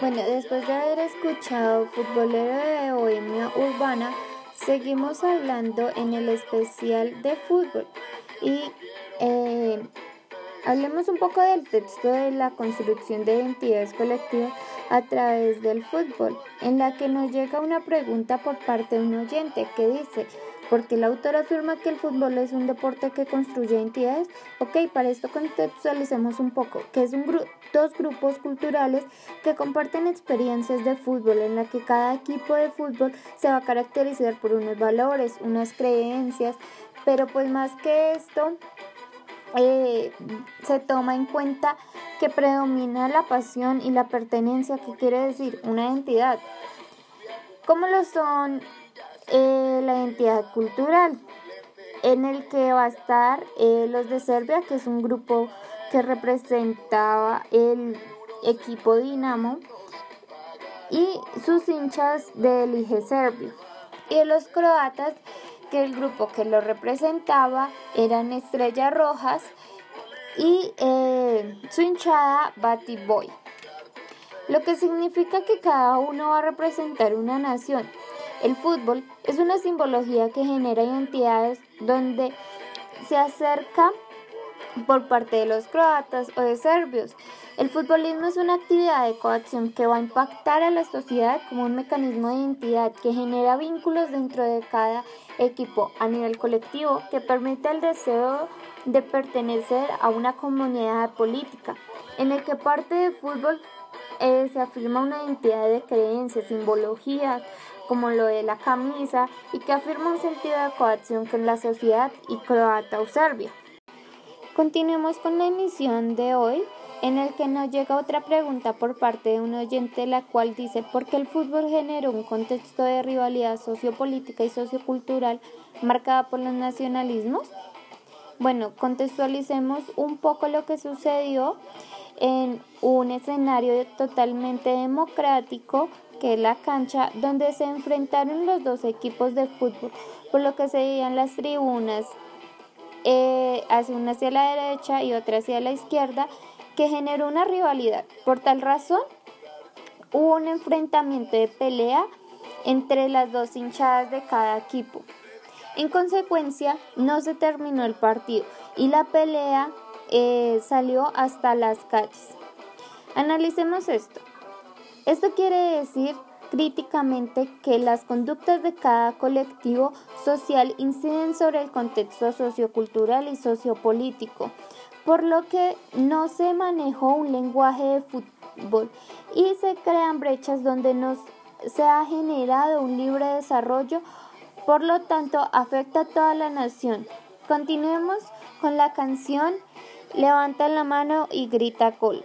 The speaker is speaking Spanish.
Bueno, después de haber escuchado Futbolero de Bohemia Urbana, seguimos hablando en el especial de fútbol. Y eh, hablemos un poco del texto de la construcción de identidades colectivas a través del fútbol, en la que nos llega una pregunta por parte de un oyente que dice, porque el autor afirma que el fútbol es un deporte que construye entidades. Ok, para esto contextualicemos un poco, que es un dos grupos culturales que comparten experiencias de fútbol en la que cada equipo de fútbol se va a caracterizar por unos valores, unas creencias, pero pues más que esto, eh, se toma en cuenta que predomina la pasión y la pertenencia, que quiere decir una identidad. ¿Cómo lo son eh, la identidad cultural, en el que va a estar eh, los de Serbia, que es un grupo que representaba el equipo Dinamo, y sus hinchas del Elige Serbio. Y los croatas, que el grupo que lo representaba eran Estrellas Rojas y eh, su hinchada Batty Boy. Lo que significa que cada uno va a representar una nación el fútbol es una simbología que genera identidades donde se acerca por parte de los croatas o de serbios. El futbolismo es una actividad de coacción que va a impactar a la sociedad como un mecanismo de identidad que genera vínculos dentro de cada equipo a nivel colectivo que permite el deseo de pertenecer a una comunidad política en el que parte del fútbol eh, se afirma una identidad de creencias, simbologías, como lo de la camisa, y que afirma un sentido de coacción con la sociedad y croata o serbia. Continuemos con la emisión de hoy, en el que nos llega otra pregunta por parte de un oyente, la cual dice, ¿por qué el fútbol generó un contexto de rivalidad sociopolítica y sociocultural marcada por los nacionalismos? Bueno, contextualicemos un poco lo que sucedió en un escenario totalmente democrático que es la cancha donde se enfrentaron los dos equipos de fútbol, por lo que se veían las tribunas eh, hacia una hacia la derecha y otra hacia la izquierda, que generó una rivalidad. Por tal razón, hubo un enfrentamiento de pelea entre las dos hinchadas de cada equipo. En consecuencia, no se terminó el partido y la pelea eh, salió hasta las calles. Analicemos esto. Esto quiere decir críticamente que las conductas de cada colectivo social inciden sobre el contexto sociocultural y sociopolítico, por lo que no se manejó un lenguaje de fútbol y se crean brechas donde no se ha generado un libre desarrollo, por lo tanto afecta a toda la nación. Continuemos con la canción Levanta la mano y grita col.